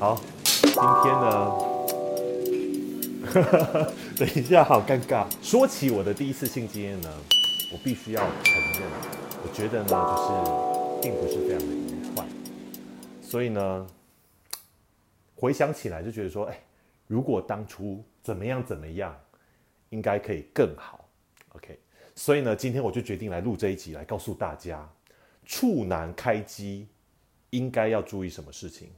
好，今天呢，等一下，好尴尬。说起我的第一次性经验呢，我必须要承认，我觉得呢，就是并不是非常的愉快。所以呢，回想起来就觉得说，哎，如果当初怎么样怎么样，应该可以更好。OK，所以呢，今天我就决定来录这一集，来告诉大家，处男开机应该要注意什么事情。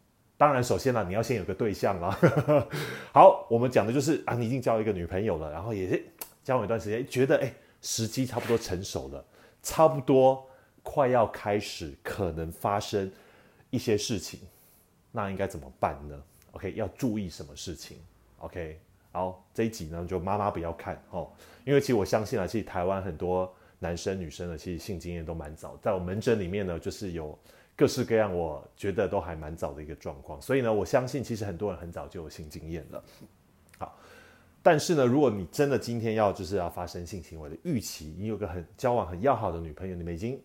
当然，首先呢，你要先有个对象啦。好，我们讲的就是啊，你已经交一个女朋友了，然后也是交往一段时间，觉得哎，时机差不多成熟了，差不多快要开始可能发生一些事情，那应该怎么办呢？OK，要注意什么事情？OK，好，这一集呢，就妈妈不要看哦，因为其实我相信啊，其实台湾很多男生女生呢，其实性经验都蛮早，在我门诊里面呢，就是有。各式各样，我觉得都还蛮早的一个状况，所以呢，我相信其实很多人很早就有性经验了。好，但是呢，如果你真的今天要就是要发生性行为的预期，你有个很交往很要好的女朋友，你们已经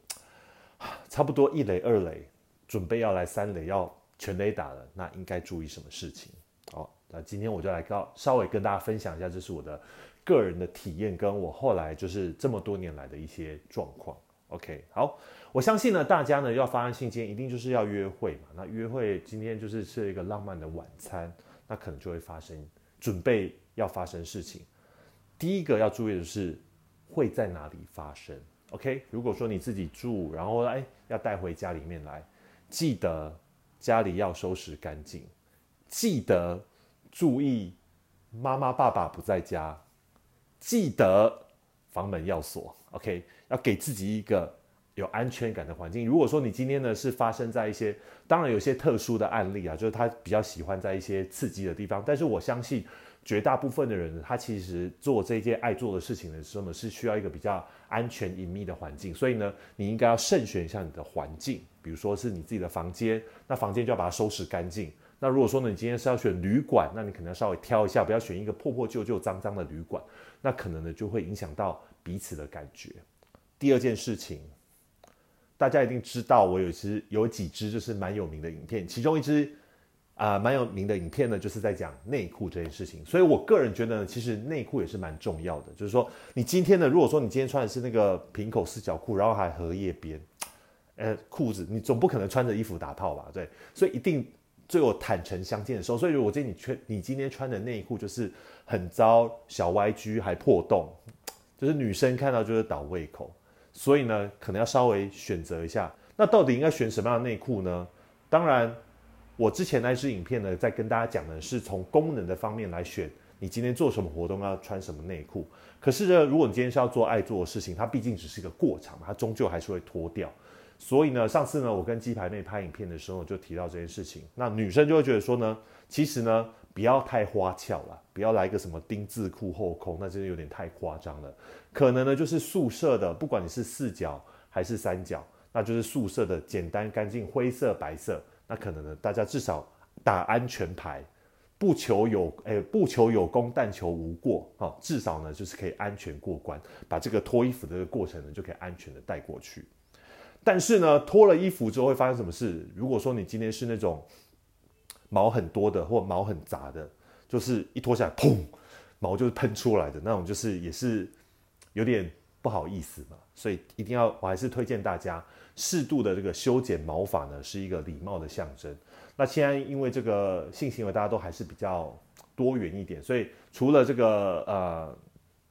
差不多一垒二垒，准备要来三垒要全垒打了，那应该注意什么事情？好，那今天我就来告稍微跟大家分享一下，这是我的个人的体验，跟我后来就是这么多年来的一些状况。OK，好。我相信呢，大家呢要发生性间，一定就是要约会嘛。那约会今天就是吃一个浪漫的晚餐，那可能就会发生准备要发生事情。第一个要注意的是会在哪里发生。OK，如果说你自己住，然后哎要带回家里面来，记得家里要收拾干净，记得注意妈妈爸爸不在家，记得房门要锁。OK，要给自己一个。有安全感的环境。如果说你今天呢是发生在一些，当然有些特殊的案例啊，就是他比较喜欢在一些刺激的地方。但是我相信绝大部分的人，他其实做这件爱做的事情的时候呢，是需要一个比较安全隐秘的环境。所以呢，你应该要慎选一下你的环境，比如说是你自己的房间，那房间就要把它收拾干净。那如果说呢，你今天是要选旅馆，那你可能要稍微挑一下，不要选一个破破旧旧、脏脏的旅馆，那可能呢就会影响到彼此的感觉。第二件事情。大家一定知道，我有支有几支就是蛮有名的影片，其中一支啊蛮有名的影片呢，就是在讲内裤这件事情。所以我个人觉得呢，其实内裤也是蛮重要的。就是说，你今天呢，如果说你今天穿的是那个平口四角裤，然后还荷叶边，呃，裤子，你总不可能穿着衣服打炮吧？对，所以一定最有坦诚相见的时候。所以如果今天你穿你今天穿的内裤就是很糟，小歪居还破洞，就是女生看到就是倒胃口。所以呢，可能要稍微选择一下，那到底应该选什么样的内裤呢？当然，我之前那支影片呢，在跟大家讲的是从功能的方面来选，你今天做什么活动要穿什么内裤。可是呢，如果你今天是要做爱做的事情，它毕竟只是一个过场，它终究还是会脱掉。所以呢，上次呢，我跟鸡排妹拍影片的时候就提到这件事情，那女生就会觉得说呢，其实呢。不要太花俏了，不要来个什么丁字裤后空，那真的有点太夸张了。可能呢就是素色的，不管你是四角还是三角，那就是素色的，简单干净，灰色、白色。那可能呢，大家至少打安全牌，不求有诶，不求有功，但求无过。哦，至少呢就是可以安全过关，把这个脱衣服这个过程呢就可以安全的带过去。但是呢，脱了衣服之后会发生什么事？如果说你今天是那种。毛很多的或毛很杂的，就是一脱下来，砰，毛就是喷出来的那种，就是也是有点不好意思嘛。所以一定要，我还是推荐大家适度的这个修剪毛发呢，是一个礼貌的象征。那现在因为这个性行为大家都还是比较多元一点，所以除了这个呃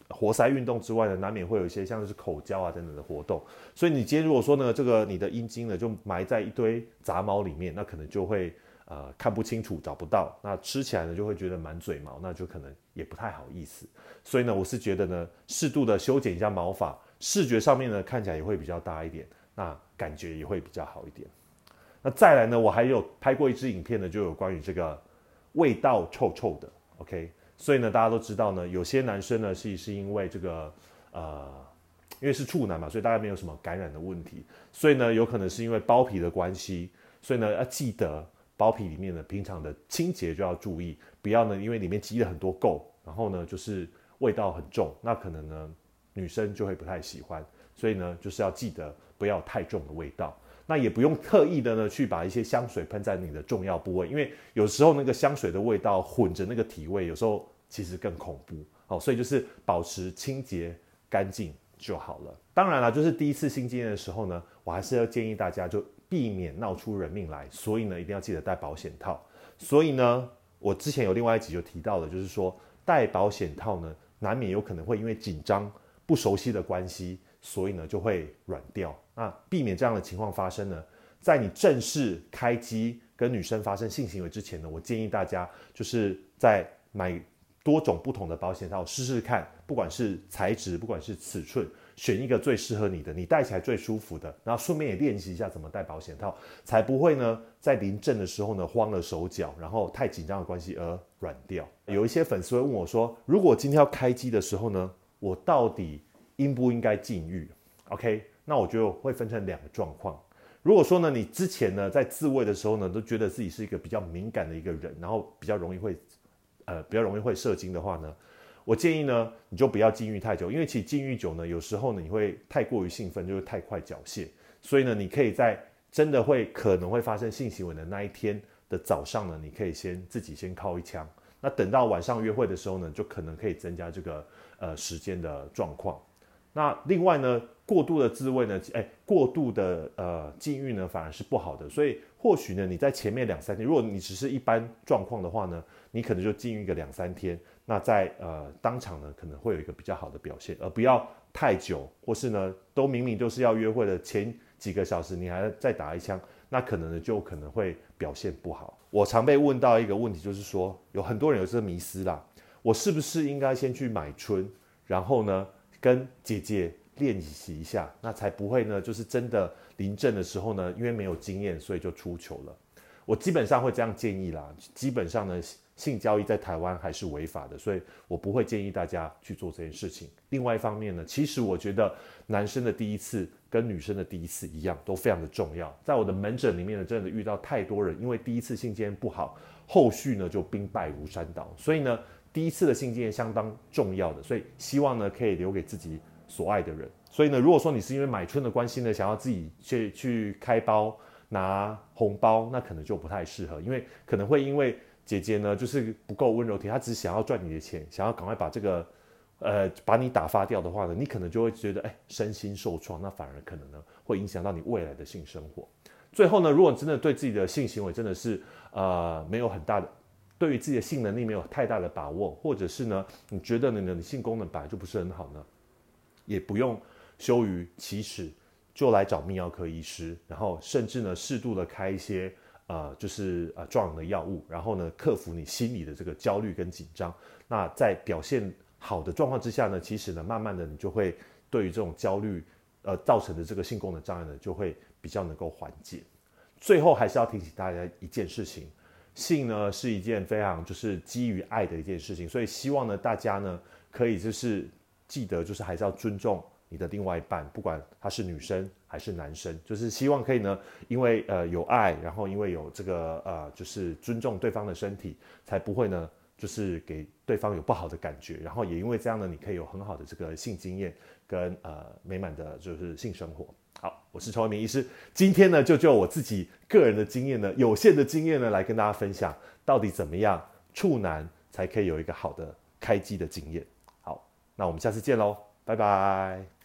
活塞运动之外呢，难免会有一些像是口交啊等等的活动。所以你今天如果说呢，这个你的阴茎呢就埋在一堆杂毛里面，那可能就会。呃，看不清楚，找不到，那吃起来呢就会觉得满嘴毛，那就可能也不太好意思。所以呢，我是觉得呢，适度的修剪一下毛发，视觉上面呢看起来也会比较大一点，那感觉也会比较好一点。那再来呢，我还有拍过一支影片呢，就有关于这个味道臭臭的，OK。所以呢，大家都知道呢，有些男生呢是是因为这个呃，因为是处男嘛，所以大家没有什么感染的问题，所以呢，有可能是因为包皮的关系，所以呢要记得。包皮里面呢，平常的清洁就要注意，不要呢，因为里面积了很多垢，然后呢，就是味道很重，那可能呢，女生就会不太喜欢，所以呢，就是要记得不要太重的味道。那也不用特意的呢去把一些香水喷在你的重要部位，因为有时候那个香水的味道混着那个体味，有时候其实更恐怖。哦，所以就是保持清洁干净就好了。当然了，就是第一次性经验的时候呢，我还是要建议大家就避免闹出人命来，所以呢一定要记得戴保险套。所以呢，我之前有另外一集就提到了，就是说戴保险套呢，难免有可能会因为紧张、不熟悉的关系，所以呢就会软掉。那避免这样的情况发生呢，在你正式开机跟女生发生性行为之前呢，我建议大家就是在买。多种不同的保险套试试看，不管是材质，不管是尺寸，选一个最适合你的，你戴起来最舒服的，然后顺便也练习一下怎么戴保险套，才不会呢在临阵的时候呢慌了手脚，然后太紧张的关系而软掉。有一些粉丝会问我说，如果今天要开机的时候呢，我到底应不应该禁欲？OK，那我觉得会分成两个状况。如果说呢，你之前呢在自慰的时候呢，都觉得自己是一个比较敏感的一个人，然后比较容易会。呃，比较容易会射精的话呢，我建议呢，你就不要禁欲太久，因为其实禁欲久呢，有时候呢，你会太过于兴奋，就会太快缴械。所以呢，你可以在真的会可能会发生性行为的那一天的早上呢，你可以先自己先靠一枪。那等到晚上约会的时候呢，就可能可以增加这个呃时间的状况。那另外呢，过度的自慰呢，哎，过度的呃禁欲呢，反而是不好的。所以或许呢，你在前面两三天，如果你只是一般状况的话呢。你可能就禁欲个两三天，那在呃当场呢可能会有一个比较好的表现，而不要太久，或是呢都明明就是要约会的前几个小时，你还再打一枪，那可能呢就可能会表现不好。我常被问到一个问题，就是说有很多人有这个迷思啦，我是不是应该先去买春，然后呢跟姐姐练习一下，那才不会呢就是真的临阵的时候呢，因为没有经验，所以就出糗了。我基本上会这样建议啦，基本上呢。性交易在台湾还是违法的，所以我不会建议大家去做这件事情。另外一方面呢，其实我觉得男生的第一次跟女生的第一次一样，都非常的重要。在我的门诊里面呢，真的遇到太多人，因为第一次性经验不好，后续呢就兵败如山倒。所以呢，第一次的性经验相当重要的，所以希望呢可以留给自己所爱的人。所以呢，如果说你是因为买春的关系呢，想要自己去去开包拿红包，那可能就不太适合，因为可能会因为。姐姐呢，就是不够温柔体，她只想要赚你的钱，想要赶快把这个，呃，把你打发掉的话呢，你可能就会觉得，哎，身心受创，那反而可能呢，会影响到你未来的性生活。最后呢，如果真的对自己的性行为真的是，呃，没有很大的，对于自己的性能力没有太大的把握，或者是呢，你觉得你的性功能本来就不是很好呢，也不用羞于启齿，就来找泌尿科医师，然后甚至呢，适度的开一些。呃，就是呃壮阳的药物，然后呢，克服你心里的这个焦虑跟紧张。那在表现好的状况之下呢，其实呢，慢慢的你就会对于这种焦虑呃造成的这个性功能障碍呢，就会比较能够缓解。最后还是要提醒大家一件事情，性呢是一件非常就是基于爱的一件事情，所以希望呢大家呢可以就是记得就是还是要尊重。你的另外一半，不管他是女生还是男生，就是希望可以呢，因为呃有爱，然后因为有这个呃，就是尊重对方的身体，才不会呢，就是给对方有不好的感觉，然后也因为这样呢，你可以有很好的这个性经验跟呃美满的就是性生活。我是陈文明医师，今天呢就就我自己个人的经验呢，有限的经验呢，来跟大家分享到底怎么样处男才可以有一个好的开机的经验。好，那我们下次见喽，拜拜。